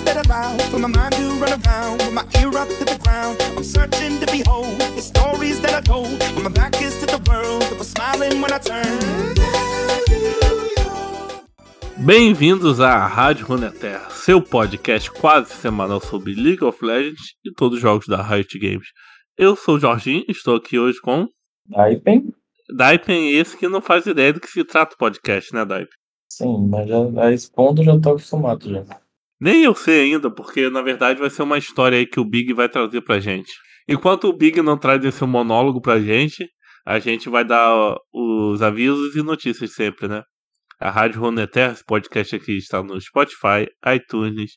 that I vow for my mind to run around with my ear up to the ground. I'm searching to behold the stories that I told when my back is to the world. That was smiling when I turned. Bem-vindos à Rádio Runeterra, seu podcast quase semanal sobre League of Legends e todos os jogos da Riot Games. Eu sou o Jorginho, estou aqui hoje com Daipen? Daipen, esse que não faz ideia do que se trata o podcast, né, Daipen? Sim, mas já, a esse ponto eu já tô acostumado já. Nem eu sei ainda, porque na verdade vai ser uma história aí que o Big vai trazer pra gente. Enquanto o Big não traz esse monólogo pra gente, a gente vai dar os avisos e notícias sempre, né? A Rádio Runeterra, esse podcast aqui está no Spotify, iTunes,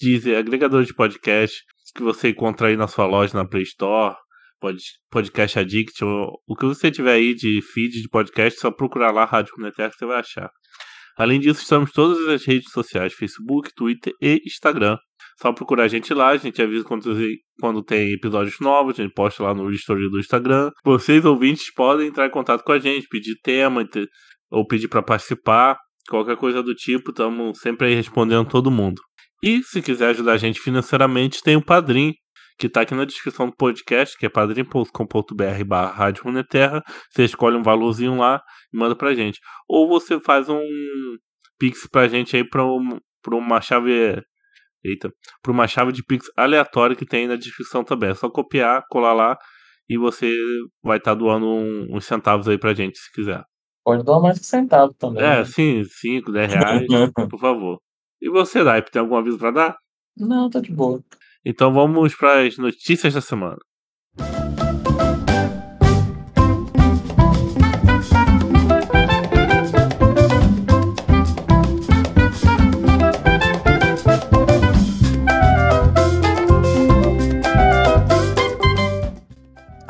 Deezer, agregador de podcast que você encontra aí na sua loja na Play Store, pod, Podcast Addict, ou, o que você tiver aí de feed de podcast, só procurar lá Rádio Runeterra que você vai achar. Além disso, estamos em todas as redes sociais, Facebook, Twitter e Instagram. Só procurar a gente lá, a gente avisa quando, tem episódios novos, a gente posta lá no history do Instagram. Vocês, ouvintes, podem entrar em contato com a gente, pedir tema, ou pedir para participar, qualquer coisa do tipo, estamos sempre aí respondendo todo mundo. E se quiser ajudar a gente financeiramente, tem o Padrim, que está aqui na descrição do podcast, que é padrim.com.br barra Rádio Runeterra. Você escolhe um valorzinho lá e manda pra gente. Ou você faz um pix pra gente aí pra, um, pra uma chave... Eita, para uma chave de Pix aleatória que tem aí na descrição também. É só copiar, colar lá e você vai estar tá doando um, uns centavos aí pra gente, se quiser. Pode doar mais que centavo também. É, né? sim, 5, 10 reais, por favor. E você, Daip, tem algum aviso para dar? Não, tá de boa. Então vamos para as notícias da semana.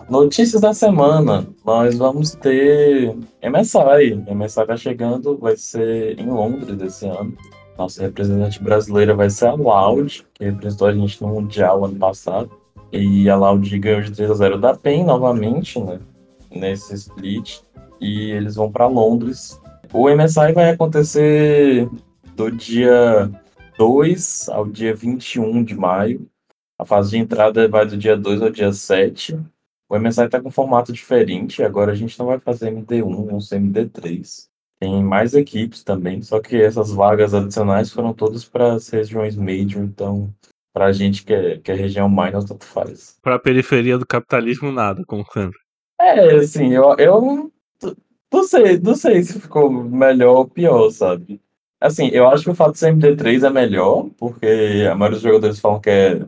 Notícias da semana. Nós vamos ter MSI. MSI vai chegando, vai ser em Londres esse ano. Nossa representante brasileira vai ser a Loud, que representou a gente no Mundial ano passado. E a Loud ganhou de 3 a 0 da PEN novamente, né? Nesse split. E eles vão para Londres. O MSI vai acontecer do dia 2 ao dia 21 de maio. A fase de entrada vai do dia 2 ao dia 7. O MSI está com formato diferente, agora a gente não vai fazer MD1, vamos ser MD3. Tem mais equipes também, só que essas vagas adicionais foram todas para as regiões major, então para a gente que é, que é região minor, tanto faz. Para a periferia do capitalismo, nada, como sempre. É, assim, eu, eu não sei, não sei se ficou melhor ou pior, sabe? Assim, eu acho que o fato de ser MD3 é melhor, porque a maioria dos jogadores falam que é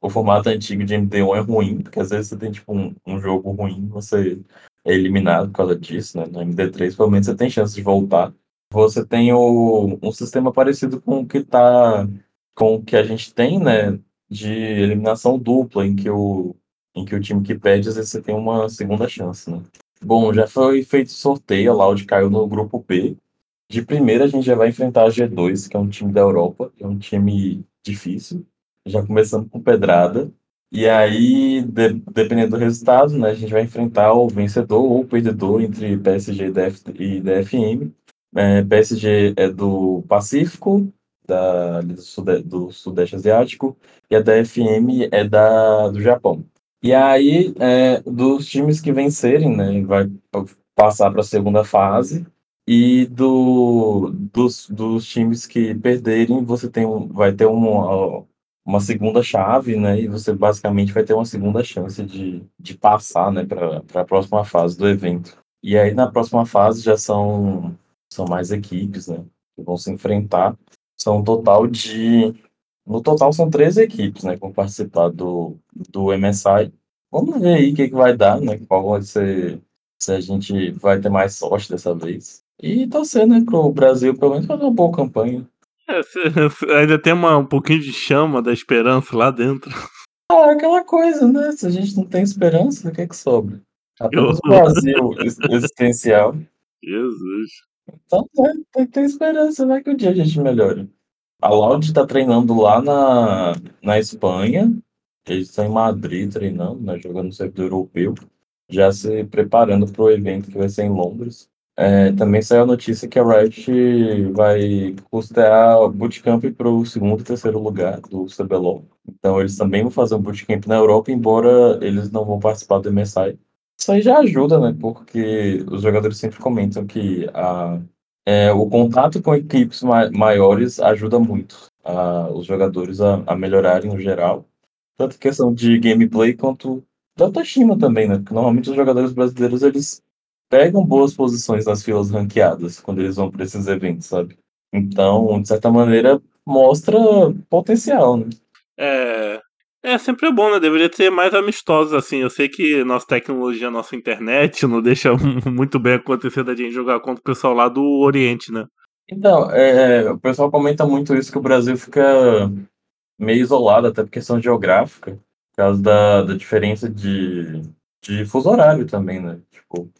o formato antigo de MD1 é ruim, porque às vezes você tem tipo um, um jogo ruim, você é eliminado por causa disso, né? No MD3, pelo menos você tem chance de voltar. Você tem o, um sistema parecido com o que tá com o que a gente tem, né? De eliminação dupla, em que o, em que o time que perde, às vezes você tem uma segunda chance, né? Bom, já foi feito sorteio, a Loud caiu no grupo B. De primeira a gente já vai enfrentar a G2, que é um time da Europa, é um time difícil já começando com pedrada. E aí, de, dependendo do resultado, né, a gente vai enfrentar o vencedor ou o perdedor entre PSG e, DF, e DFM. É, PSG é do Pacífico, da, do, Sude, do Sudeste Asiático, e a DFM é da, do Japão. E aí, é, dos times que vencerem, né, vai passar para a segunda fase. E do, dos, dos times que perderem, você tem vai ter um, uma segunda chave, né? E você basicamente vai ter uma segunda chance de, de passar, né, para a próxima fase do evento. E aí na próxima fase já são, são mais equipes, né? Que vão se enfrentar. São um total de. No total são três equipes, né? Que vão participar do, do MSI. Vamos ver aí o que, que vai dar, né? Qual vai ser. Se a gente vai ter mais sorte dessa vez. E torcer, né, pro Brasil pelo menos fazer uma boa campanha. Ainda tem uma, um pouquinho de chama da esperança lá dentro. Ah, aquela coisa, né? Se a gente não tem esperança, o que é que sobra? Apenas o vazio existencial. Jesus. Então, né, tem que ter esperança, vai que um dia a gente melhora. A Loud tá treinando lá na, na Espanha. Eles estão em Madrid treinando, né, jogando no servidor europeu. Já se preparando para o evento que vai ser em Londres. É, também saiu a notícia que a Riot vai custear bootcamp para o segundo e terceiro lugar do CBLOL. Então eles também vão fazer um bootcamp na Europa, embora eles não vão participar do MSI. Isso aí já ajuda, né? Porque os jogadores sempre comentam que a, é, o contato com equipes ma maiores ajuda muito a, os jogadores a, a melhorarem no geral. Tanto questão de gameplay quanto da autoestima também, né? Porque normalmente os jogadores brasileiros eles pegam boas posições nas filas ranqueadas quando eles vão para esses eventos, sabe? Então, de certa maneira, mostra potencial, né? É, é sempre bom, né? Deveria ter mais amistosos assim. Eu sei que nossa tecnologia, nossa internet não deixa muito bem acontecer da gente jogar contra o pessoal lá do Oriente, né? Então, é, o pessoal comenta muito isso que o Brasil fica meio isolado, até por questão geográfica, por causa da, da diferença de, de fuso horário também, né? Tipo,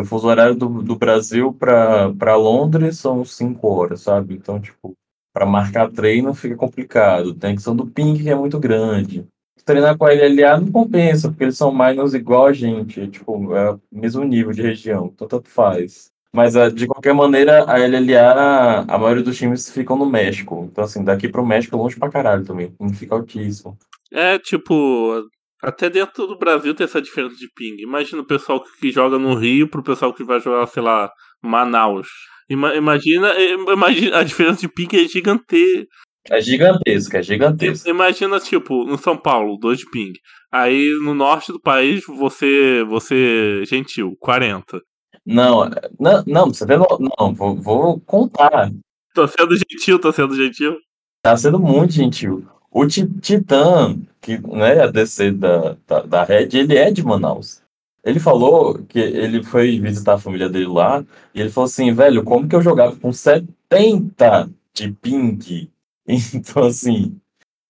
o fuso horário do, do Brasil para Londres são cinco horas, sabe? Então, tipo, para marcar treino fica complicado. Tem a questão do ping, que é muito grande. Treinar com a LLA não compensa, porque eles são mais igual a gente, tipo, é o mesmo nível de região, então tanto faz. Mas, ah, de qualquer maneira, a LLA, a maioria dos times ficam no México. Então, assim, daqui pro México é longe pra caralho também. Não fica altíssimo. É, tipo, até dentro do Brasil tem essa diferença de ping. Imagina o pessoal que joga no Rio pro pessoal que vai jogar, sei lá, Manaus. Imagina, imagina a diferença de ping é gigante. É gigantesca, é gigantesca. Imagina, tipo, no São Paulo, 2 de ping. Aí no norte do país, você, você gentil, 40. Não, não, não, você vendo, não, vou, vou contar. Tô sendo gentil, tô sendo gentil. Tá sendo muito gentil. O Titã, que né, a DC da, da, da Red, ele é de Manaus. Ele falou que ele foi visitar a família dele lá e ele falou assim, velho, como que eu jogava com 70 de ping? Então, assim,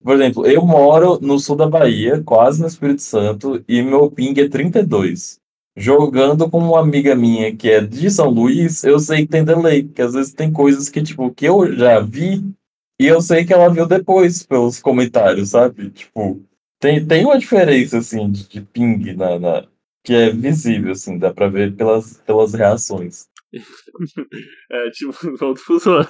por exemplo, eu moro no sul da Bahia, quase no Espírito Santo, e meu ping é 32. Jogando com uma amiga minha que é de São Luís, eu sei que tem delay, porque às vezes tem coisas que, tipo, que eu já vi e eu sei que ela viu depois pelos comentários, sabe? Tipo, tem, tem uma diferença, assim, de, de ping na, na, que é visível, assim, dá pra ver pelas, pelas reações. é, tipo, outro fusor.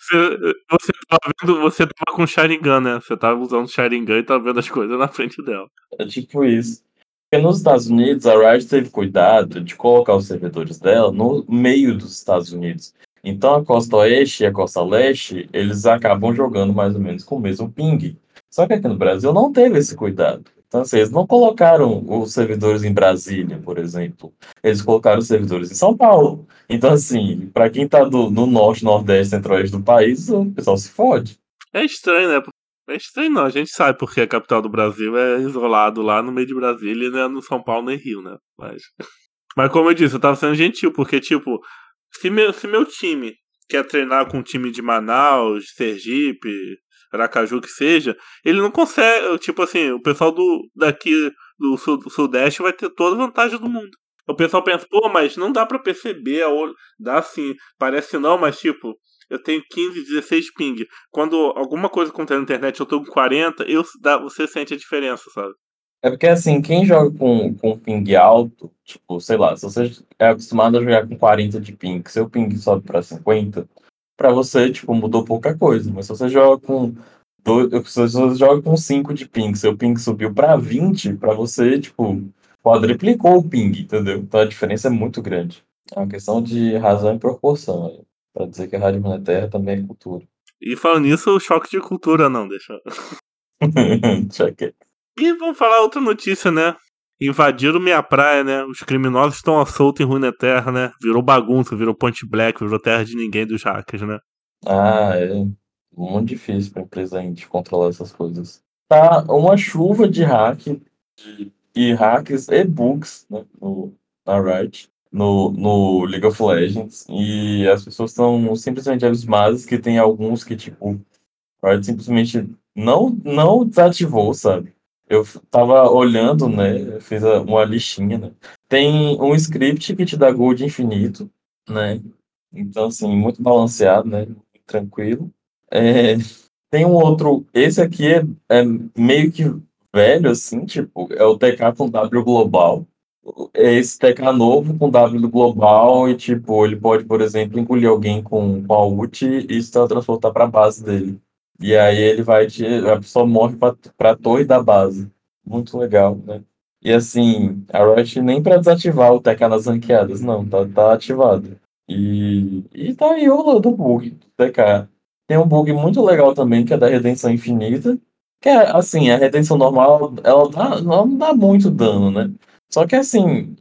Você, você tava vendo, você tava com Sharingan, né? Você tava usando Sharingan e tava vendo as coisas na frente dela. É tipo isso. Porque nos Estados Unidos, a Riot teve cuidado de colocar os servidores dela no meio dos Estados Unidos. Então a costa oeste e a costa leste, eles acabam jogando mais ou menos com o mesmo ping. Só que aqui no Brasil não teve esse cuidado. Então, assim, eles não colocaram os servidores em Brasília, por exemplo. Eles colocaram os servidores em São Paulo. Então, assim, para quem tá do, no norte, nordeste, centro-oeste do país, o pessoal se fode. É estranho, né? É estranho não, a gente sabe porque a capital do Brasil é isolado lá no meio de Brasília e não é no São Paulo nem Rio, né? Mas, mas como eu disse, eu tava sendo gentil, porque, tipo, se meu, se meu time quer treinar com um time de Manaus, Sergipe, Aracaju que seja, ele não consegue, tipo assim, o pessoal do daqui do, sul, do Sudeste vai ter toda a vantagem do mundo. O pessoal pensa, pô, mas não dá para perceber a olho. Dá sim, parece não, mas tipo, eu tenho 15, 16 ping. Quando alguma coisa acontece na internet eu tô com 40, eu, dá, você sente a diferença, sabe? É porque assim, quem joga com, com ping alto, tipo, sei lá, se você é acostumado a jogar com 40 de ping, seu ping sobe para 50, para você, tipo, mudou pouca coisa. Mas se você joga com dois, se você joga com 5 de ping, seu ping subiu para 20, para você, tipo, quadriplicou o ping, entendeu? Então a diferença é muito grande. É uma questão de razão e proporção. Para dizer que a Rádio Terra também é cultura. E falando nisso, o choque de cultura não, deixa. Check E vamos falar outra notícia, né? Invadiram minha praia, né? Os criminosos estão à solta em Runeterra, né? Virou bagunça, virou Ponte Black, virou terra de ninguém dos hackers, né? Ah, é muito difícil para empresa indie controlar essas coisas. Tá uma chuva de hack de, e hacks e bugs né, no, na Riot, no, no League of Legends, e as pessoas estão simplesmente abismadas que tem alguns que, tipo, a Riot simplesmente não, não desativou, sabe? Eu tava olhando, né? Fiz uma listinha, né? Tem um script que te dá gold infinito, né? Então, assim, muito balanceado, né? Tranquilo. É, tem um outro. Esse aqui é, é, meio que velho, assim, tipo, é o TK com W global. esse TK novo com W global e, tipo, ele pode, por exemplo, engolir alguém com, com a ult e se transportar para a base dele. E aí ele vai te. A pessoa morre para a torre da base. Muito legal, né? E assim, a Riot nem para desativar o TK nas ranqueadas, não, tá, tá ativado. E, e tá aí o do bug do TK. Tem um bug muito legal também, que é da redenção infinita. Que é assim, a redenção normal, ela, dá, ela não dá muito dano, né? Só que assim,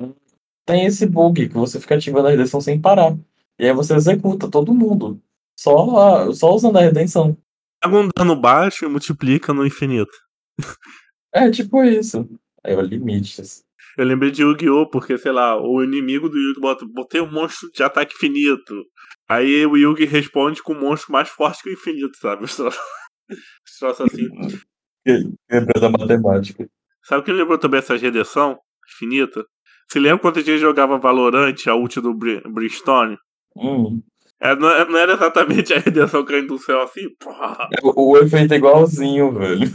tem esse bug que você fica ativando a redenção sem parar. E aí você executa todo mundo. Só, só usando a redenção. Pega um dano baixo e multiplica no infinito. É tipo isso. Aí é o limites. Eu lembrei de Yu-Gi-Oh! porque, sei lá, o inimigo do Yugi bota, botei um monstro de ataque infinito. Aí o Yugi responde com um monstro mais forte que o infinito, sabe? Troço assim. Lembra da matemática. Sabe o que lembrou também essa redenção infinita? Você lembra quando a gente jogava Valorant, a ult do Brimstone? Hum. É, não, é, não, era exatamente a redenção caindo do céu assim? Porra. O, o efeito é igualzinho, velho.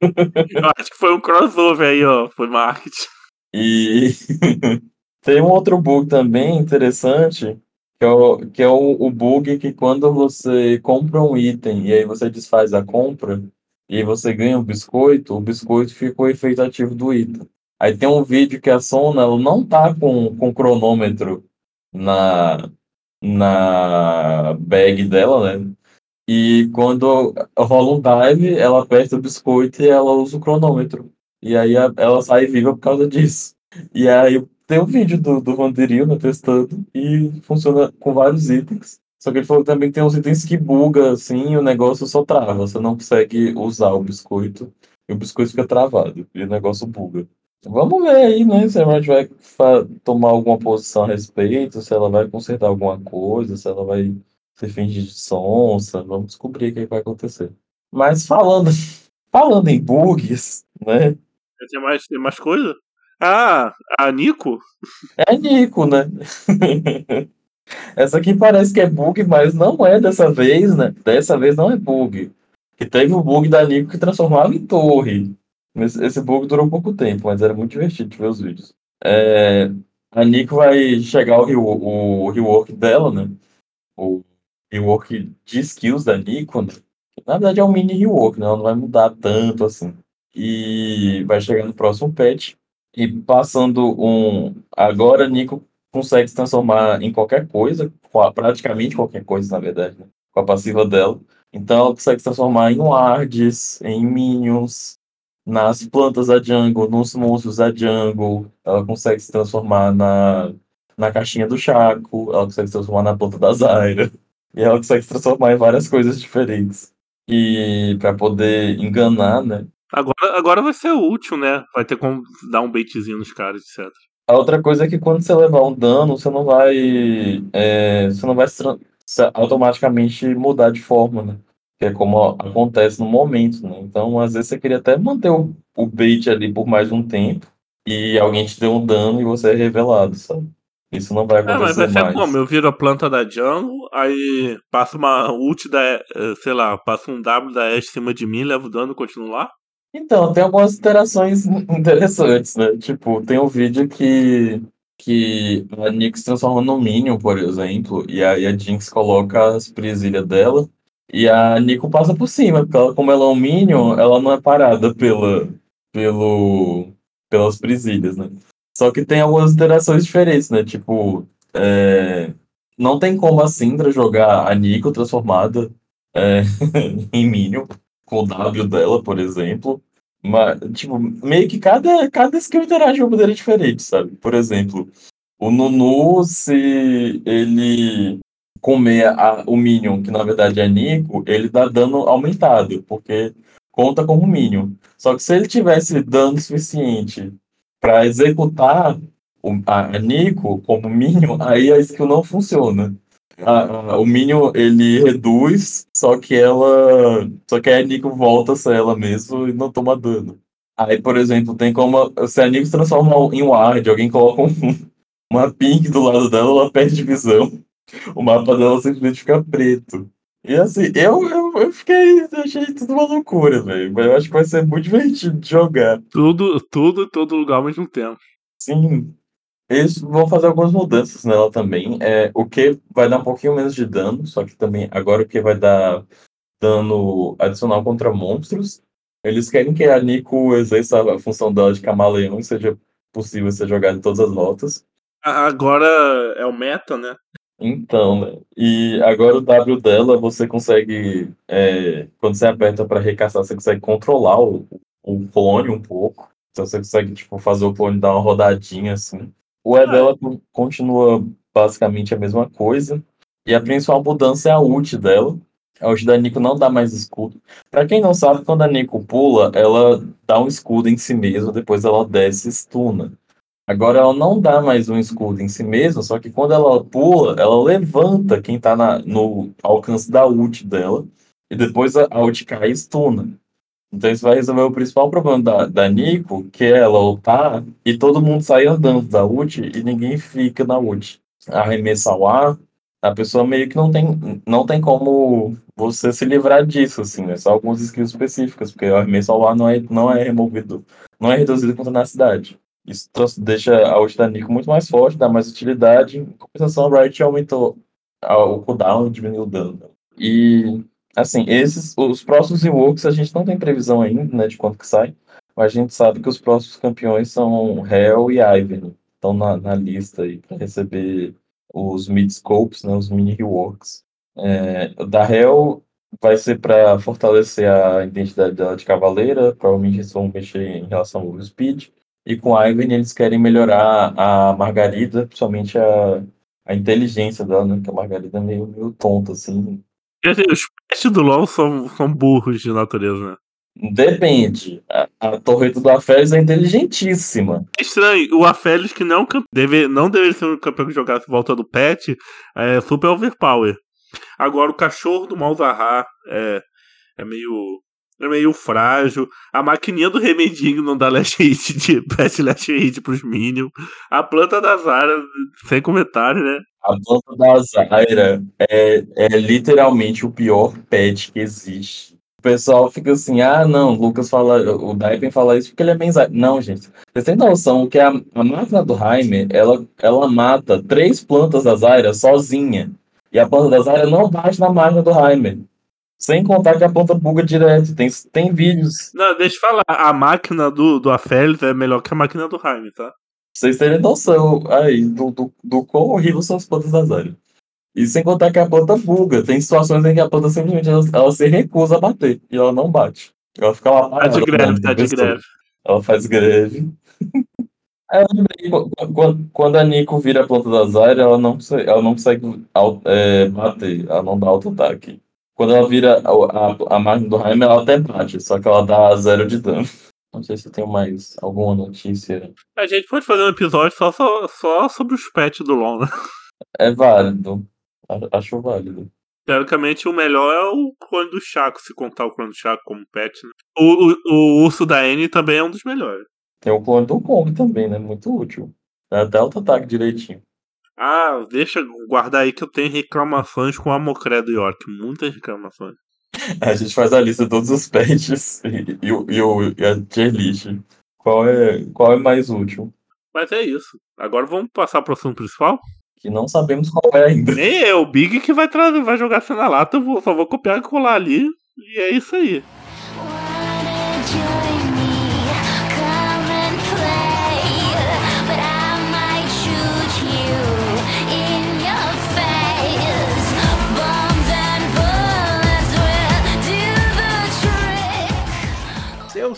Eu acho que foi um crossover aí, ó. Foi marketing. E tem um outro bug também interessante, que é, o, que é o, o bug que quando você compra um item e aí você desfaz a compra e você ganha um biscoito, o biscoito fica o efeito ativo do item. Aí tem um vídeo que a Sona ela não tá com, com cronômetro na, na bag dela, né? E quando rola um dive, ela aperta o biscoito e ela usa o cronômetro. E aí ela sai viva por causa disso. E aí tem um vídeo do, do Vanderil né, testando e funciona com vários itens. Só que ele falou que também tem uns itens que buga assim e o negócio só trava. Você não consegue usar o biscoito e o biscoito fica travado e o negócio buga. Vamos ver aí, né? Se a Riot vai tomar alguma posição a respeito, se ela vai consertar alguma coisa, se ela vai ser fingir de sonsa. Vamos descobrir o que vai acontecer. Mas falando, falando em bugs, né? Tem mais, tem mais coisa? Ah, a Nico? É Nico, né? Essa aqui parece que é bug, mas não é dessa vez, né? Dessa vez não é bug. Que teve o bug da Nico que transformava em torre. Esse bug durou pouco tempo, mas era muito divertido de ver os vídeos. É, a Nico vai chegar o, o, o rework dela, né? O rework de skills da Nico, né? Na verdade é um mini rework, né? Ela não vai mudar tanto assim e vai chegar no próximo patch. E passando um. Agora, Nico consegue se transformar em qualquer coisa, praticamente qualquer coisa, na verdade, né? com a passiva dela. Então, ela consegue se transformar em wards, em minions, nas plantas da jungle, nos monstros da jungle. Ela consegue se transformar na, na caixinha do Chaco, ela consegue se transformar na planta da Zyra. E ela consegue se transformar em várias coisas diferentes. E para poder enganar, né? Agora, agora vai ser útil, né? Vai ter como dar um baitzinho nos caras, etc. A outra coisa é que quando você levar um dano, você não vai. É, você não vai automaticamente mudar de forma, né? Que é como acontece no momento, né? Então, às vezes, você queria até manter o, o bait ali por mais um tempo e alguém te deu um dano e você é revelado, sabe? Isso não vai acontecer mais. É, mas vai ser como? Eu viro a planta da jungle, aí passa uma ult da. Eh, sei lá, passa um W da Ashe em cima de mim, levo dano e continuo lá? Então, tem algumas interações interessantes, né? Tipo, tem um vídeo que, que a Nyx transforma no Minion, por exemplo, e aí a Jinx coloca as presilhas dela, e a Nico passa por cima, porque ela, como ela é um Minion, ela não é parada pela, pelo, pelas presilhas, né? Só que tem algumas interações diferentes, né? Tipo, é, não tem como a Syndra jogar a Nico transformada é, em Minion com o W dela, por exemplo. Mas, tipo, meio que cada, cada skill interage de uma maneira diferente, sabe? Por exemplo, o Nunu, se ele comer a, o Minion, que na verdade é Nico, ele dá dano aumentado, porque conta como Minion. Só que se ele tivesse dano suficiente para executar o, a, Nico como Minion, aí a skill não funciona a, a, o Minion ele reduz, só que ela. Só que a Nico volta a ela mesmo e não toma dano. Aí, por exemplo, tem como. Se a Nico se transforma em Ward, alguém coloca um, uma pink do lado dela, ela perde visão. O mapa dela simplesmente fica preto. E assim, eu, eu, eu fiquei. Eu achei tudo uma loucura, velho. Mas eu acho que vai ser muito divertido de jogar. Tudo, tudo, todo lugar ao mesmo tempo. Sim. Eles vão fazer algumas mudanças nela também. É, o que vai dar um pouquinho menos de dano, só que também agora o que vai dar dano adicional contra monstros. Eles querem que a Nico exerça a função dela de camaleão e seja possível ser jogada em todas as rotas. Agora é o meta, né? Então, né? E agora o W dela, você consegue. é, quando você aperta para recaçar, você consegue controlar o, o clone um pouco. Então você consegue, tipo, fazer o clone dar uma rodadinha assim. O E dela co- continua basicamente a mesma coisa. E a principal mudança é a ult dela. A ult da Nico não dá mais escudo. Pra quem não sabe, quando a Nico pula, ela dá um escudo em si mesma, depois ela desce e stuna. Agora ela não dá mais um escudo em si mesma, só que quando ela pula, ela levanta quem tá na- no alcance da ult dela. E depois a, a ult cai e stuna. Então isso vai resolver o principal problema da, da Nico, que é ela ultar e todo mundo sair andando da ult e ninguém fica na ult. Arremesso ao ar, a pessoa meio que não tem, não tem como você se livrar disso, assim, né? Só algumas skills específicas, porque o arremesso ao ar não é, não é removido, não é reduzido contra na cidade. Isso deixa a ult da Nico muito mais forte, dá mais utilidade. Em compensação, a Riot aumentou o cooldown e diminuiu o dano. E Assim, esses, os próximos reworks a gente não tem previsão ainda, né, de quanto que sai, mas a gente sabe que os próximos campeões são Hell e Ivern, estão na, na lista aí para receber os mid-scopes, né, os mini reworks. É, da Hell vai ser para fortalecer a identidade dela de cavaleira, provavelmente eles vão mexer em relação ao speed, e com Ivern eles querem melhorar a Margarida, principalmente a, a inteligência dela, né, que a Margarida é meio, meio tonta, assim, dizer, Os pets do LoL são, são burros de natureza, né? Depende. A, a torreta do Aphelios é inteligentíssima. É estranho, o Aphelios, que não, é deve, não deveria ser um campeão que jogasse em volta do pet, é super overpower. Agora o cachorro do Malzahar é, é meio. É meio frágil. A maquininha do remedinho não dá last hit de pet last hit pros minions. A planta da Zara, sem comentário, né? A planta da Zaira é, é literalmente o pior pet que existe. O pessoal fica assim, ah, não, o Lucas fala, o Daipen fala isso porque ele é bem. Não, gente. Vocês têm noção que a, a máquina do Jaime, ela, ela mata três plantas da Zaira sozinha. E a planta da Zaira não bate na máquina do Jaime. Sem contar que a planta buga direto. Tem, tem vídeos Não, deixa eu falar. A máquina do, do Aphelios é melhor que a máquina do Jaime, tá? Pra vocês terem noção aí do, do, do quão horrível são as plantas das áreas. E sem contar que a planta buga. Tem situações em que a planta simplesmente ela, ela se recusa a bater. E ela não bate. Ela fica lá Tá de greve, olhando tá de greve. Ela faz greve. Qu- quando, a Nico vira a planta da Zyra, ela não consegue, ela não consegue é, bater, ela não dá auto-ataque. Quando ela vira a, a, a máquina do Jaime, ela até bate, só que ela dá zero de dano. Não sei se eu tenho mais alguma notícia. A gente pode fazer um episódio só, só, só sobre os pets do LoL, né? É válido. Acho válido. Teoricamente, o melhor é o clone do Chaco, se contar o clone do Chaco como pet. Né? O, o, o urso da N também é um dos melhores. Tem o clone do Kong também, né? Muito útil. Dá até auto-ataque direitinho. Ah, deixa guardar aí que eu tenho reclamações com a Mocré do York. Muitas reclamações. A gente faz a lista de todos os pets e, e, o- e, o- e a tier list. Qual é, qual é mais útil? Mas é isso. Agora vamos passar pro assunto principal? Que não sabemos qual é ainda. Nem é o Big que vai, trazer, vai jogar cena lata, eu vou, só vou copiar e colar ali. E é isso aí.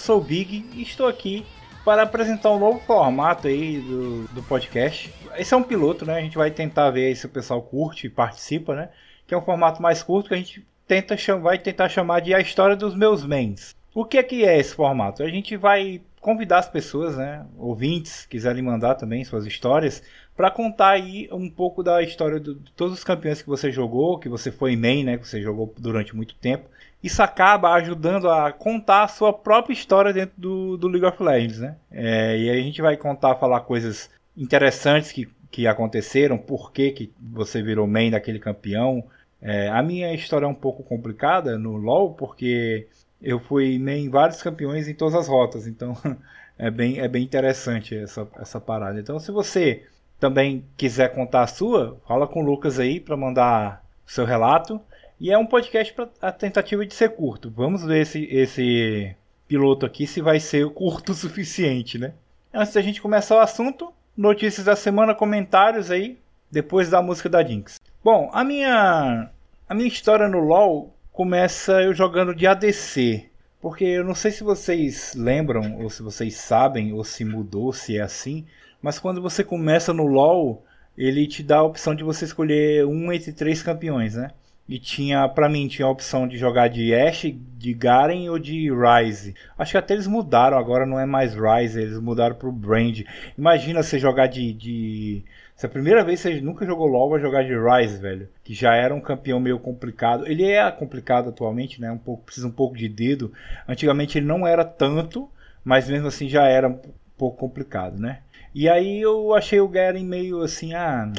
Sou o Big e estou aqui para apresentar um novo formato aí do, do podcast. Esse é um piloto, né? A gente vai tentar ver se o pessoal curte e participa, né? Que é um formato mais curto que a gente tenta vai tentar chamar de A História dos Meus Mens. O que é que é esse formato? A gente vai convidar as pessoas, né? Ouvintes, quiserem mandar também suas histórias, para contar aí um pouco da história do- de todos os campeões que você jogou, que você foi main, né? Que você jogou durante muito tempo. Isso acaba ajudando a contar a sua própria história dentro do, do League of Legends, né? É, e aí a gente vai contar, falar coisas interessantes que, que aconteceram, por que, que você virou main daquele campeão. É, a minha história é um pouco complicada no LoL, porque eu fui main vários campeões em todas as rotas, então é bem, é bem interessante essa, essa parada. Então se você também quiser contar a sua, fala com o Lucas aí para mandar o seu relato. E é um podcast para a tentativa de ser curto. Vamos ver esse, esse piloto aqui se vai ser curto o suficiente, né? Antes da gente começar o assunto, notícias da semana, comentários aí, depois da música da Jinx. Bom, a minha a minha história no LoL começa eu jogando de ADC. Porque eu não sei se vocês lembram, ou se vocês sabem, ou se mudou, se é assim, mas quando você começa no LoL, ele te dá a opção de você escolher um entre três campeões, né? E tinha, pra mim, tinha a opção de jogar de Ashe, de Garen ou de Ryze. Acho que até eles mudaram, agora não é mais Ryze, eles mudaram pro Brand. Imagina você jogar de, de... Se a primeira vez você nunca jogou LoL, vai jogar de Ryze, velho. Que já era um campeão meio complicado. Ele é complicado atualmente, né? Um pouco, precisa um pouco de dedo. Antigamente ele não era tanto, mas mesmo assim já era um pouco complicado, né? E aí eu achei o Garen meio assim, ah,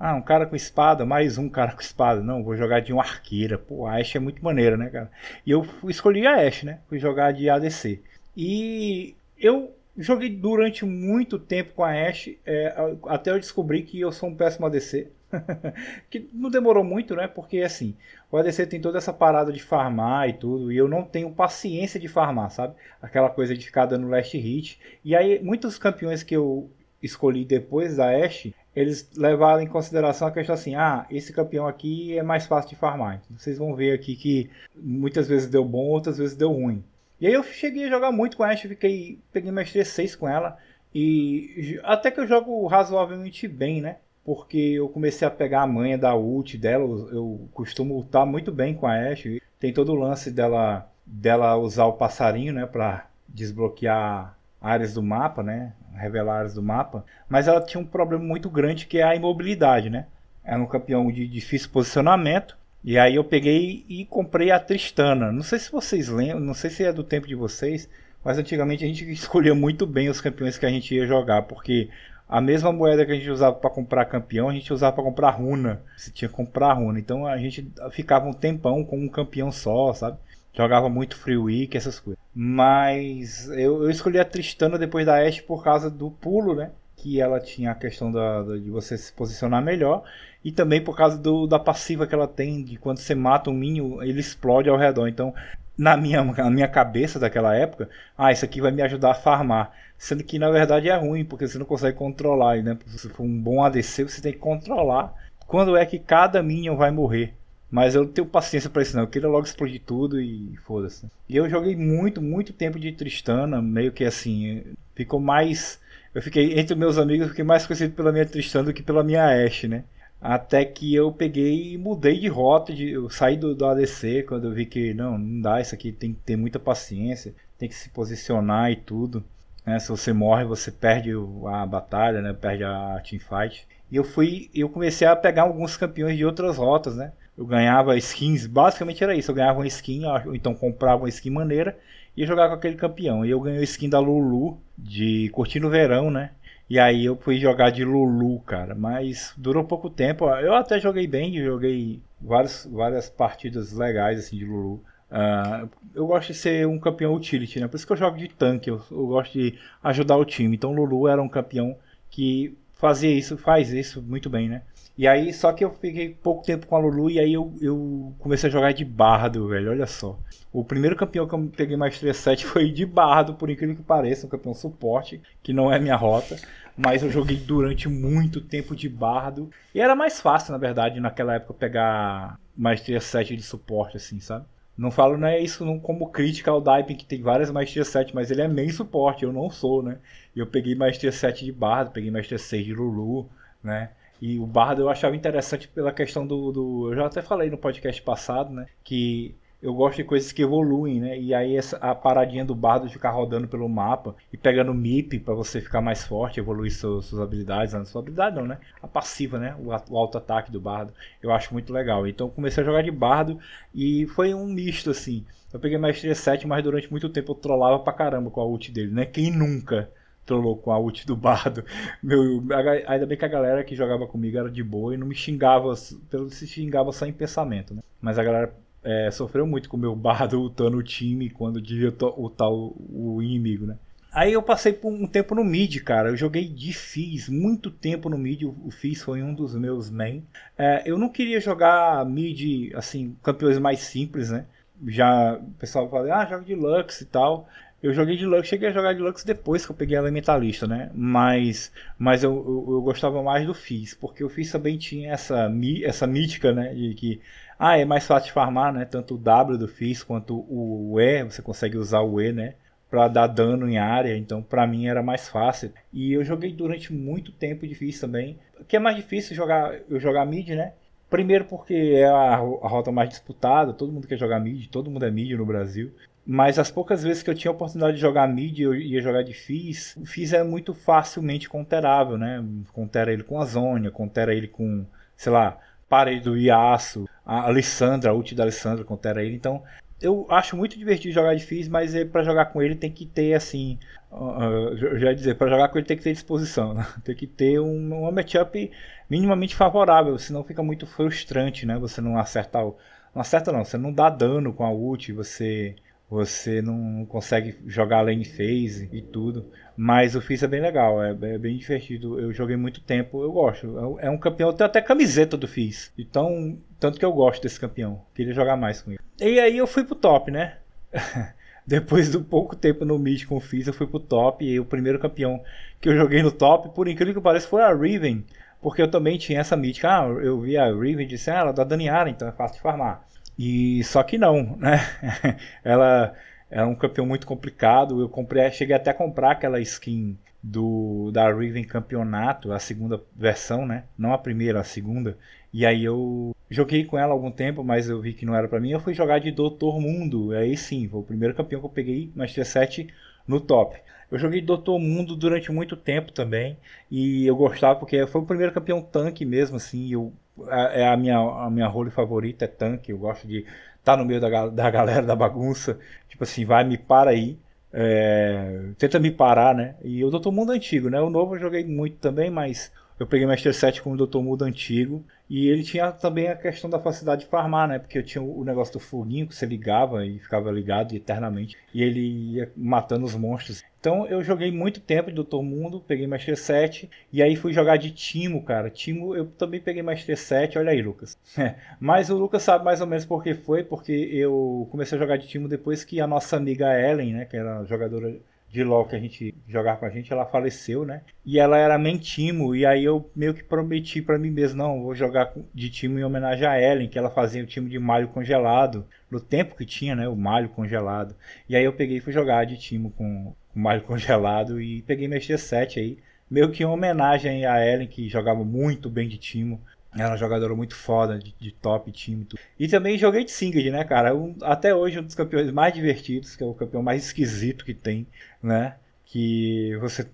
ah, um cara com espada, mais um cara com espada. Não, vou jogar de uma arqueira. Pô, a Ashe é muito maneira, né, cara? E eu escolhi a Ashe, né? Fui jogar de ADC. E eu joguei durante muito tempo com a Ashe, é, até eu descobri que eu sou um péssimo ADC. que não demorou muito, né? Porque assim, o ADC tem toda essa parada de farmar e tudo, e eu não tenho paciência de farmar, sabe? Aquela coisa de ficar dando last hit. E aí, muitos campeões que eu escolhi depois da Ashe, eles levaram em consideração a questão assim, ah, esse campeão aqui é mais fácil de farmar. Vocês vão ver aqui que muitas vezes deu bom, outras vezes deu ruim. E aí eu cheguei a jogar muito com a Ashe, fiquei, peguei mestria 6 com ela, e até que eu jogo razoavelmente bem, né? Porque eu comecei a pegar a manha da ult dela, eu costumo ultar muito bem com a Ashe. Tem todo o lance dela, dela usar o passarinho, né, para desbloquear áreas do mapa, né? Revelar áreas do mapa. Mas ela tinha um problema muito grande que é a imobilidade, né? Era um campeão de difícil posicionamento. E aí eu peguei e comprei a Tristana. Não sei se vocês lembram, não sei se é do tempo de vocês, mas antigamente a gente escolhia muito bem os campeões que a gente ia jogar, porque a mesma moeda que a gente usava para comprar campeão, a gente usava para comprar runa. Você tinha que comprar runa. Então a gente ficava um tempão com um campeão só, sabe? Jogava muito Free Week, essas coisas. Mas eu, eu escolhi a Tristana depois da Ashe por causa do pulo, né? Que ela tinha a questão da, da, de você se posicionar melhor. E também por causa do, da passiva que ela tem, de quando você mata um Minion, ele explode ao redor. Então, na minha, na minha cabeça daquela época, ah, isso aqui vai me ajudar a farmar. Sendo que na verdade é ruim, porque você não consegue controlar. Né? Se for um bom ADC, você tem que controlar quando é que cada Minion vai morrer. Mas eu não tenho paciência para isso não. Eu queria logo explodir tudo e foda-se. E eu joguei muito, muito tempo de Tristana, meio que assim, ficou mais eu fiquei entre meus amigos, eu fiquei mais conhecido pela minha Tristana do que pela minha Ashe, né? Até que eu peguei e mudei de rota, de, eu saí do, do ADC quando eu vi que não, não dá, isso aqui tem que ter muita paciência, tem que se posicionar e tudo. Né? Se você morre, você perde a batalha, né? Perde a teamfight. E eu fui, eu comecei a pegar alguns campeões de outras rotas, né? Eu ganhava skins, basicamente era isso, eu ganhava uma skin, ou então comprava uma skin maneira e jogava com aquele campeão. E eu ganhei a skin da Lulu de Curtindo Verão, né? E aí eu fui jogar de Lulu, cara, mas durou pouco tempo. Eu até joguei bem, joguei várias, várias partidas legais assim de Lulu. Uh, eu gosto de ser um campeão utility, né? Por isso que eu jogo de tanque, eu, eu gosto de ajudar o time. Então Lulu era um campeão que fazia isso, faz isso muito bem, né? E aí, só que eu fiquei pouco tempo com a Lulu e aí eu, eu comecei a jogar de Bardo, velho. Olha só. O primeiro campeão que eu peguei mais 7 foi de Bardo, por incrível que pareça, um campeão suporte, que não é minha rota. Mas eu joguei durante muito tempo de Bardo. E era mais fácil, na verdade, naquela época, pegar maestria 7 de suporte, assim, sabe? Não falo não é isso não como crítica ao Daipin, que tem várias maestrias 7, mas ele é main suporte, eu não sou, né? Eu peguei maestria 7 de Bardo, peguei maestria 6 de Lulu, né? E o Bardo eu achava interessante pela questão do, do, Eu já até falei no podcast passado, né? Que eu gosto de coisas que evoluem, né? E aí essa, a paradinha do Bardo de ficar rodando pelo mapa e pegando MIP para você ficar mais forte, evoluir suas, habilidades. Não, sua habilidade não, né? A passiva, né? O, o alto ataque do Bardo. Eu acho muito legal. Então comecei a jogar de Bardo e foi um misto assim. Eu peguei maestria 7, mas durante muito tempo eu trollava pra caramba com a ult dele, né? Quem nunca? Trollou com a ult do bardo. Meu, ainda bem que a galera que jogava comigo era de boa e não me xingava, pelo se xingava só em pensamento, né? Mas a galera é, sofreu muito com o meu bardo ultando o time quando devia ultar o, o inimigo, né? Aí eu passei por um tempo no mid, cara. Eu joguei de Fizz, muito tempo no mid. O Fizz foi um dos meus main. É, eu não queria jogar mid, assim, campeões mais simples, né? Já o pessoal fala, ah, joga de Lux e tal. Eu joguei de Lux, cheguei a jogar de Lux depois que eu peguei a Elementalista, né? Mas, mas eu, eu, eu gostava mais do Fizz, porque o Fizz também tinha essa, essa mítica, né? De que, ah, é mais fácil de farmar, né? Tanto o W do Fizz quanto o E, você consegue usar o E, né? Pra dar dano em área, então pra mim era mais fácil. E eu joguei durante muito tempo de Fizz também. O que é mais difícil jogar, eu jogar mid, né? Primeiro porque é a rota mais disputada, todo mundo quer jogar mid, todo mundo é mid no Brasil. Mas as poucas vezes que eu tinha a oportunidade de jogar mid, eu ia jogar de Fizz. O Fizz é muito facilmente conterável, né? Contera ele com a Zônia, contera ele com, sei lá, parede do Yasuo, a Alessandra, a ult da Alessandra contera ele. Então, eu acho muito divertido jogar de Fizz, mas é, para jogar com ele tem que ter, assim, uh, eu já ia dizer, para jogar com ele tem que ter disposição, né? Tem que ter um, uma matchup minimamente favorável, senão fica muito frustrante, né? Você não acertar o... Não acerta não, você não dá dano com a ult, você você não consegue jogar lane phase e tudo. Mas o Fizz é bem legal, é, é bem divertido. Eu joguei muito tempo, eu gosto. É um campeão, eu tenho até camiseta do Fizz. Então, tanto que eu gosto desse campeão. Queria jogar mais com ele. E aí eu fui pro top, né? Depois do pouco tempo no mid com o Fizz, eu fui pro top. E o primeiro campeão que eu joguei no top, por incrível que pareça, foi a Riven. Porque eu também tinha essa mítica. Ah, eu vi a Riven e disse, ah, ela dá Daniara, então é fácil de farmar. E só que não, né? ela é um campeão muito complicado. Eu comprei, cheguei até a comprar aquela skin do da Riven Campeonato, a segunda versão, né? Não a primeira, a segunda. E aí eu joguei com ela algum tempo, mas eu vi que não era para mim. Eu fui jogar de Doutor Mundo. Aí sim, foi o primeiro campeão que eu peguei Master 7 no top. Eu joguei Doutor Mundo durante muito tempo também e eu gostava porque foi o primeiro campeão tanque mesmo assim. Eu é a minha a minha role favorita é tanque. Eu gosto de estar tá no meio da, da galera da bagunça. Tipo assim, vai me para aí. É, tenta me parar, né? E o Doutor Mundo antigo, né? O novo eu joguei muito também, mas eu peguei Master 7 com o Doutor Mundo antigo. E ele tinha também a questão da facilidade de farmar, né? Porque eu tinha o negócio do foguinho que você ligava e ficava ligado eternamente. E ele ia matando os monstros. Então eu joguei muito tempo de Doutor Mundo, peguei Master 7. E aí fui jogar de Timo, cara. Timo eu também peguei Master 7. Olha aí, Lucas. Mas o Lucas sabe mais ou menos por que foi. Porque eu comecei a jogar de Timo depois que a nossa amiga Ellen, né? Que era jogadora de LoL que a gente jogava com a gente, ela faleceu, né? E ela era mentimo, e aí eu meio que prometi para mim mesmo, não, vou jogar de time em homenagem a Ellen, que ela fazia o time de malho congelado, no tempo que tinha, né, o malho congelado. E aí eu peguei e fui jogar de time com, com malho congelado e peguei Mestre 7 aí, meio que em homenagem a Ellen, que jogava muito bem de time. Era uma jogadora muito foda, de, de top time. Tudo. E também joguei de Singed, né, cara? Um, até hoje um dos campeões mais divertidos, que é o campeão mais esquisito que tem, né? Que você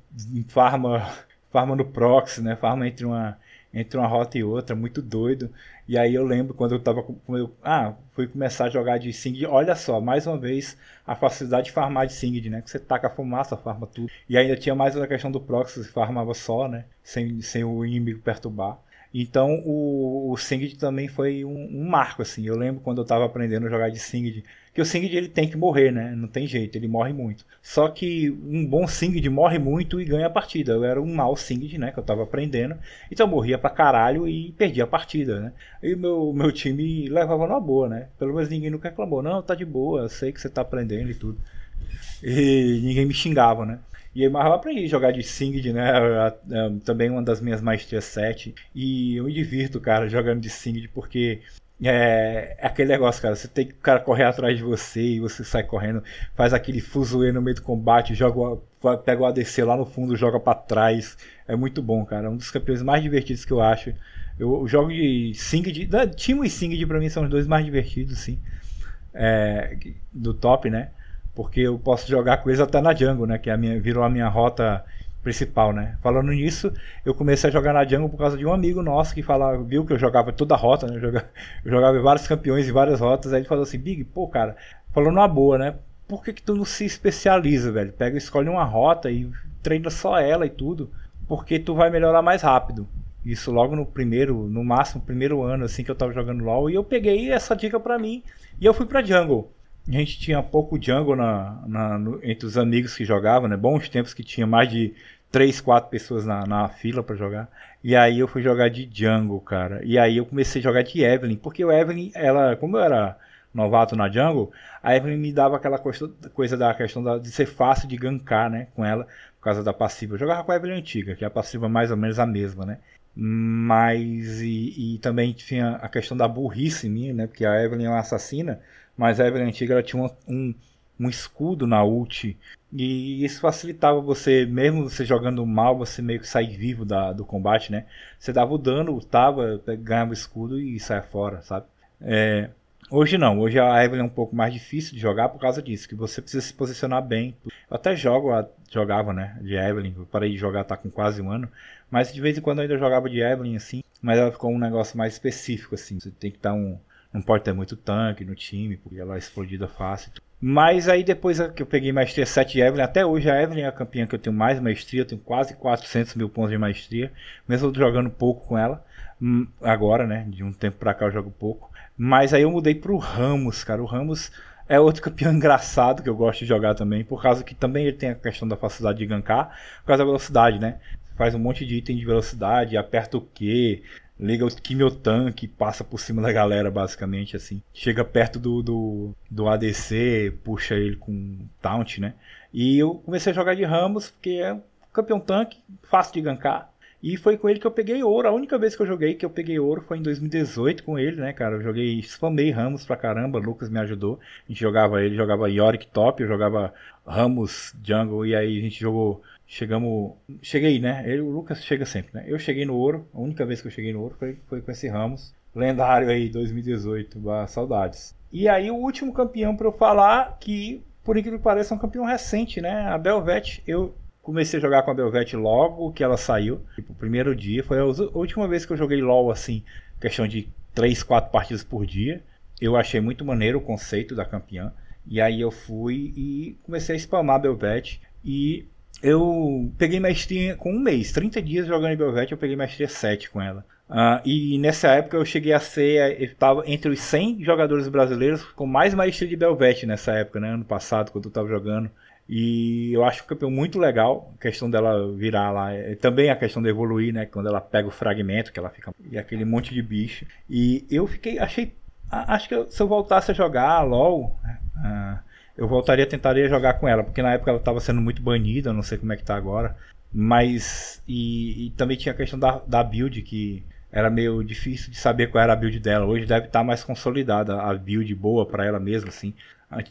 farma, farma no proxy, né? Farma entre uma, entre uma rota e outra, muito doido. E aí eu lembro quando eu tava eu, ah, fui começar a jogar de Singed, olha só, mais uma vez a facilidade de farmar de Singed, né? Que você taca a fumaça, farma tudo. E ainda tinha mais a questão do proxy, você farmava só, né? Sem, sem o inimigo perturbar. Então o, o Singed também foi um, um, marco, assim. Eu lembro quando eu estava aprendendo a jogar de Singed, que o Singed ele tem que morrer, né? Não tem jeito, ele morre muito. Só que um bom Singed morre muito e ganha a partida. Eu era um mau Singed, né? Que eu estava aprendendo. Então eu morria pra caralho e perdia a partida, né? E meu, meu time levava numa boa, né? Pelo menos ninguém nunca reclamou. Não, tá de boa, eu sei que você tá aprendendo e tudo. E ninguém me xingava, né? E aí, mas eu aprendi a jogar de Singed, né? Também uma das minhas maestrias 7. E eu me divirto, cara, jogando de Singed, porque é, é, aquele negócio, cara. Você tem que o cara correr atrás de você e você sai correndo, faz aquele fuzuê no meio do combate, joga, pega o ADC lá no fundo, joga para trás. É muito bom, cara. É um dos campeões mais divertidos que eu acho. Eu, jogo de Singed, Timo e Singed pra mim são os dois mais divertidos, sim. É, do top, né? Porque eu posso jogar com eles até na jungle, né? Que é a minha, virou a minha rota principal, né? Falando nisso, eu comecei a jogar na jungle por causa de um amigo nosso que falava, viu que eu jogava toda a rota, né? Eu jogava, eu jogava vários campeões e várias rotas. Aí ele falou assim, Big, pô, cara, falou numa boa, né? Por que, que tu não se especializa, velho? Pega, escolhe uma rota e treina só ela e tudo, porque tu vai melhorar mais rápido. Isso logo no primeiro, no máximo, primeiro ano assim que eu tava jogando LoL. E eu peguei essa dica pra mim e eu fui pra jungle. a gente tinha pouco jungle na, na- no- entre os amigos que jogavam, né? Bons tempos que tinha mais de 3, 4 pessoas na, na fila pra jogar. E aí eu fui jogar de jungle, cara. E aí eu comecei a jogar de Evelyn, porque o Evelyn, ela, como eu era novato na jungle, a Evelyn me dava aquela coisa, da questão da- de ser fácil de gankar, né? Com ela, por causa da passiva. Eu jogava com a Evelyn antiga, que é a passiva mais ou menos a mesma, né? Mas e, e também tinha a questão da burrice minha, né? Porque a Evelyn é uma assassina, mas a Evelyn antiga ela tinha um, um escudo na ult. E isso facilitava você, mesmo você jogando mal, você meio que sair vivo da, do combate, né? Você dava o dano, lutava, ganhava o escudo e saia fora, sabe? É, hoje não, hoje a Evelyn é um pouco mais difícil de jogar por causa disso, que você precisa se posicionar bem. Eu até jogo, jogava, né, de Evelyn, eu parei de jogar, tá com quase um ano, mas de vez em quando eu ainda jogava de Evelyn, assim, mas ela ficou um negócio mais específico, assim, você tem que estar um... Não pode ter muito tanque no time, porque ela é explodida fácil. Mas aí depois que eu peguei maestria 7 de Evelyn, até hoje a Evelyn é a campeã que eu tenho mais maestria, eu tenho quase 400 mil pontos de maestria, mesmo jogando pouco com ela. Hum, Agora, né, de um tempo pra cá eu jogo pouco. Mas aí eu mudei pro Ramos, cara. O Ramos é outro campeão engraçado que eu gosto de jogar também, por causa que também ele tem a questão da facilidade de gankar, por causa da velocidade, né? Faz um monte de item de velocidade, aperta o Q, liga o quimiotanque, passa por cima da galera, basicamente, assim. Chega perto do, do, do ADC, puxa ele com taunt, né? E eu comecei a jogar de Ramos, porque é um campeão tanque, fácil de gankar. E foi com ele que eu peguei ouro. A única vez que eu joguei que eu peguei ouro foi em 2018 com ele, né, cara? Eu joguei, spamei Ramos pra caramba, Lucas me ajudou. A gente jogava ele, jogava Yorick top, eu jogava Ramos Jungle, e aí a gente jogou. Chegamos. Cheguei, né? Ele, o Lucas chega sempre, né? Eu cheguei no ouro, a única vez que eu cheguei no ouro foi, foi com esse Ramos. Lendário aí, 2018, bah, saudades. E aí o último campeão pra eu falar, que por incrível que pareça é um campeão recente, né? A Belvet. Eu comecei a jogar com a Belvet logo que ela saiu. Tipo, o primeiro dia. Foi a última vez que eu joguei LOL assim, questão de 3, 4 partidas por dia. Eu achei muito maneiro o conceito da campeã. E aí eu fui e comecei a spamar a Belvet. E eu peguei maestria com um mês, 30 dias jogando em Belvet, eu peguei maestria 7 com ela. Ah, e nessa época eu cheguei a ser, estava entre os 100 jogadores brasileiros com mais maestria de Belvet nessa época, né? Ano passado, quando eu estava jogando. E eu acho o campeão muito legal, a questão dela virar lá. é, Também a questão de evoluir, né? Quando ela pega o fragmento, que ela fica. E aquele monte de bicho. E eu fiquei. Achei. a- Acho que se eu voltasse a jogar LOL. ah, eu voltaria, tentaria jogar com ela, porque na época ela estava sendo muito banida, não sei como é que tá agora. Mas. E, e também tinha a questão da, da build, que era meio difícil de saber qual era a build dela. Hoje deve estar mais consolidada a build boa para ela mesma, assim.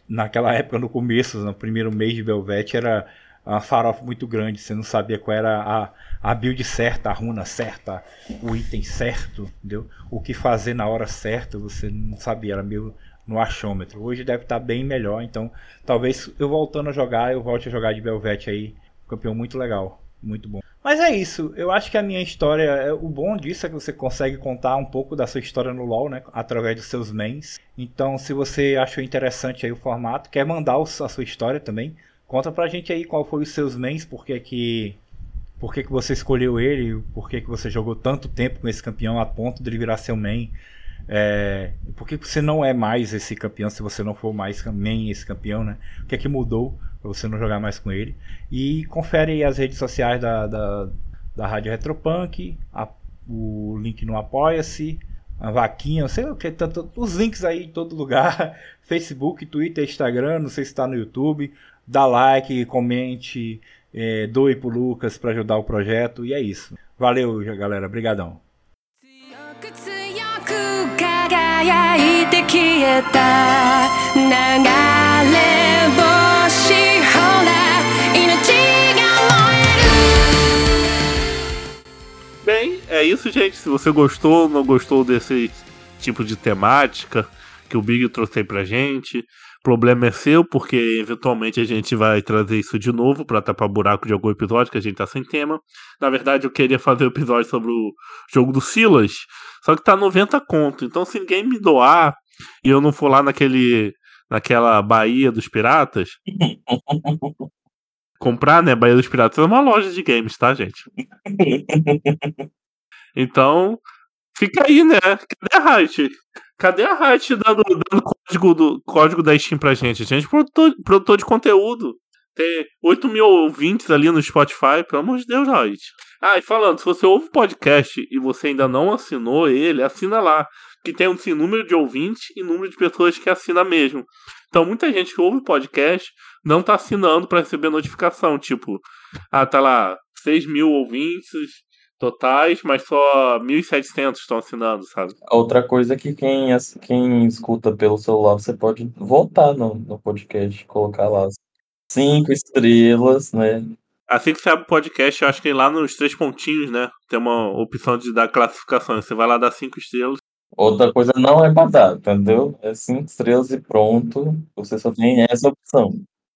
Naquela época, no começo, no primeiro mês de Belvet, era uma farofa muito grande. Você não sabia qual era a, a build certa, a runa certa, o item certo, entendeu? O que fazer na hora certa, você não sabia, era meio no achômetro. Hoje deve estar bem melhor, então talvez eu voltando a jogar, eu volte a jogar de Belvet aí. Campeão muito legal, muito bom. Mas é isso, eu acho que a minha história, é- o bom disso é que você consegue contar um pouco da sua história no LoL, né, através dos seus mains. Então, se você achou interessante aí o formato, quer mandar a sua história também, conta pra gente aí qual foi os seus mains, por que que por que, que você escolheu ele, por que, que você jogou tanto tempo com esse campeão a ponto de ele virar seu main. É, por que você não é mais esse campeão se você não for mais main esse campeão, né? O que é que mudou pra você não jogar mais com ele? E confere as redes sociais da, da, da Rádio Retropunk, a- o link no Apoia-se, a vaquinha, não sei o que, tanto, os links aí em todo lugar, Facebook, Twitter, Instagram, não sei se está no YouTube, dá like, comente, é, doe pro Lucas para ajudar o projeto, e é isso. Valeu, galera, brigadão. 輝いて消えた流れ星ほら命が燃える Bem, é isso, gente. Se você gostou ou não gostou desse tipo de temática que o Big trouxe aí pra gente, problema é seu, porque eventualmente a gente vai trazer isso de novo pra tapar buraco de algum episódio que a gente tá sem tema. Na verdade, eu queria fazer um episódio sobre o jogo do Silas, só que tá 90 conto. Então, se ninguém me doar e eu não for lá naquele naquela Bahia dos Piratas, comprar, né? Bahia dos Piratas é uma loja de games, tá, gente? Então, fica aí, né? Cadê a Riot? Cadê a Riot dando, dando código, do, código da Steam pra gente? A gente é produtor, produtor de conteúdo. Tem 8 mil ouvintes ali no Spotify, pelo amor de Deus, Riot. Ah, e falando, se você ouve o podcast e você ainda não assinou ele, assina lá. Que tem um número de ouvintes e número de pessoas que assina mesmo. Então, muita gente que ouve o podcast não tá assinando para receber notificação. Tipo, ah, tá lá, 6 mil ouvintes totais, mas só 1.700 estão assinando, sabe? Outra coisa é que quem, quem escuta pelo celular, você pode voltar no, no podcast, colocar lá cinco estrelas, né? Assim que você abre o podcast, eu acho que lá nos três pontinhos, né? Tem uma opção de dar classificação. Você vai lá dar cinco estrelas. Outra coisa não é pra dar, entendeu? É cinco estrelas e pronto. Você só tem essa opção.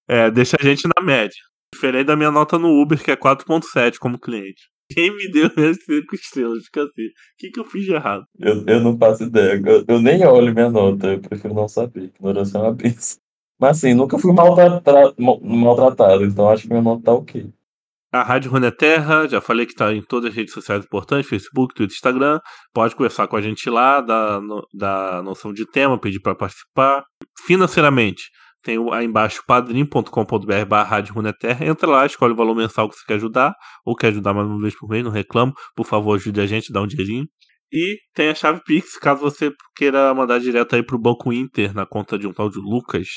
É, deixa a gente na média. Diferente da minha nota no Uber, que é 4.7 como cliente. Quem me deu as cinco estrelas? Fica assim. O que, que eu fiz de errado? Eu, eu não faço ideia. Eu, eu nem olho minha nota, eu prefiro não saber. Ignorância é uma benção. Mas assim, nunca fui maltrata- mal- maltratado, então acho que minha nota tá ok. A Rádio Runeterra, já falei que está em todas as redes sociais importantes, Facebook, Twitter, Instagram. Pode conversar com a gente lá, dar, dar noção de tema, pedir para participar. Financeiramente, tem aí embaixo padrim.com.br barra Runeterra. Entra lá, escolhe o valor mensal que você quer ajudar, ou quer ajudar mais uma vez por mês, não reclamo. Por favor, ajude a gente, dá um dinheirinho. E tem a chave Pix, caso você queira mandar direto aí pro Banco Inter, na conta de um tal de Lucas.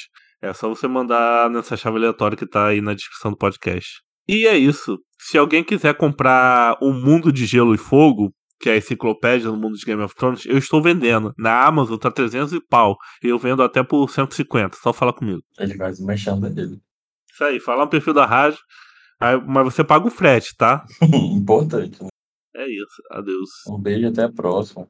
É só você mandar nessa chave aleatória que tá aí na descrição do podcast. E é isso. Se alguém quiser comprar O Mundo de Gelo e Fogo, que é a enciclopédia do mundo de Game of Thrones, eu estou vendendo. Na Amazon tá 300 e pau. E eu vendo até por 150. Só fala comigo. Ele vai desmanchando ele. Isso aí, fala no perfil da rádio. Aí- mas você paga o frete, tá? Importante, né? É isso. Adeus. Um beijo e até a próxima.